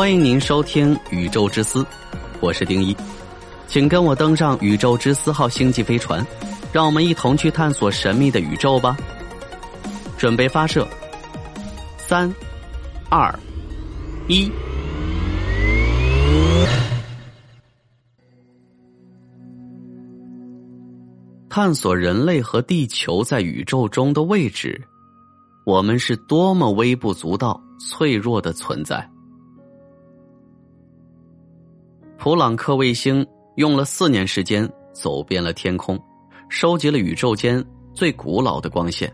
欢迎您收听《宇宙之思》，我是丁一，请跟我登上宇宙之思号星际飞船，让我们一同去探索神秘的宇宙吧。准备发射，三、二、一。探索人类和地球在宇宙中的位置，我们是多么微不足道、脆弱的存在。普朗克卫星用了四年时间走遍了天空，收集了宇宙间最古老的光线。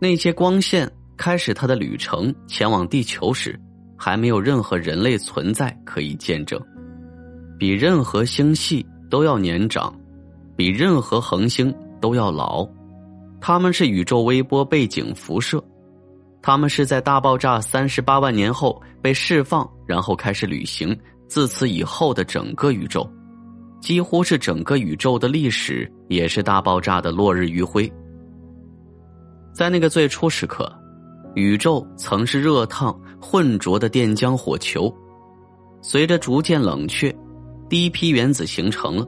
那些光线开始它的旅程前往地球时，还没有任何人类存在可以见证。比任何星系都要年长。比任何恒星都要老，它们是宇宙微波背景辐射，它们是在大爆炸三十八万年后被释放，然后开始旅行。自此以后的整个宇宙，几乎是整个宇宙的历史，也是大爆炸的落日余晖。在那个最初时刻，宇宙曾是热烫混浊的电浆火球，随着逐渐冷却，第一批原子形成了。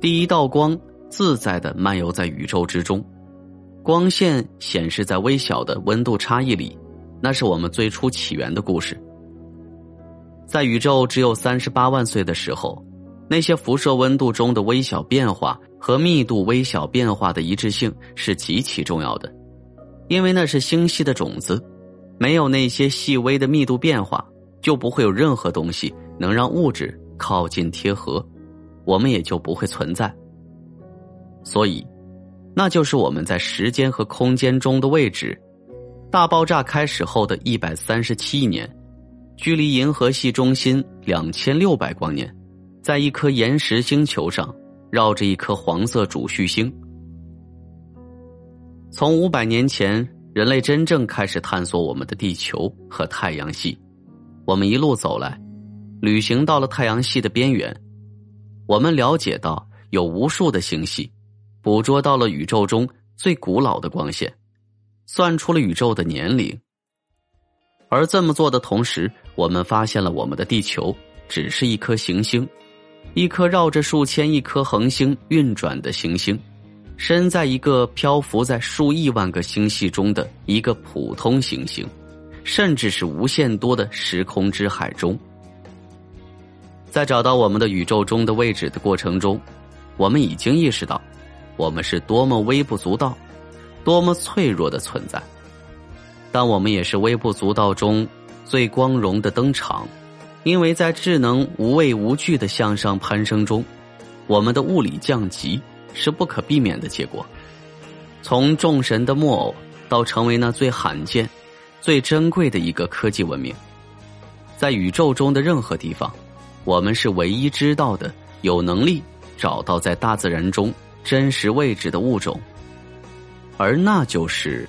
第一道光自在的漫游在宇宙之中，光线显示在微小的温度差异里，那是我们最初起源的故事。在宇宙只有三十八万岁的时候，那些辐射温度中的微小变化和密度微小变化的一致性是极其重要的，因为那是星系的种子，没有那些细微的密度变化，就不会有任何东西能让物质靠近贴合。我们也就不会存在，所以，那就是我们在时间和空间中的位置。大爆炸开始后的一百三十七年，距离银河系中心两千六百光年，在一颗岩石星球上绕着一颗黄色主序星。从五百年前，人类真正开始探索我们的地球和太阳系，我们一路走来，旅行到了太阳系的边缘。我们了解到有无数的星系，捕捉到了宇宙中最古老的光线，算出了宇宙的年龄。而这么做的同时，我们发现了我们的地球只是一颗行星，一颗绕着数千亿颗恒星运转的行星，身在一个漂浮在数亿万个星系中的一个普通行星，甚至是无限多的时空之海中。在找到我们的宇宙中的位置的过程中，我们已经意识到，我们是多么微不足道、多么脆弱的存在。但我们也是微不足道中最光荣的登场，因为在智能无畏无惧的向上攀升中，我们的物理降级是不可避免的结果。从众神的木偶到成为那最罕见、最珍贵的一个科技文明，在宇宙中的任何地方。我们是唯一知道的有能力找到在大自然中真实位置的物种，而那就是